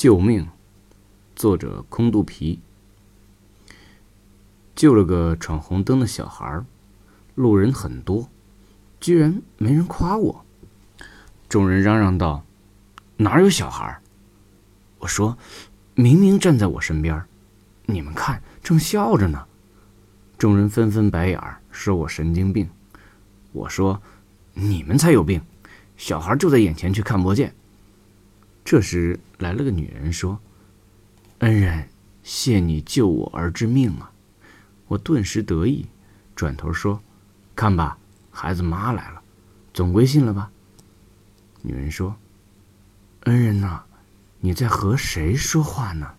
救命！作者空肚皮。救了个闯红灯的小孩，路人很多，居然没人夸我。众人嚷嚷道：“哪有小孩？”我说：“明明站在我身边，你们看，正笑着呢。”众人纷纷白眼，说我神经病。我说：“你们才有病，小孩就在眼前，却看不见。”这时来了个女人，说：“恩人，谢你救我儿之命啊！”我顿时得意，转头说：“看吧，孩子妈来了，总归信了吧？”女人说：“恩人呐，你在和谁说话呢？”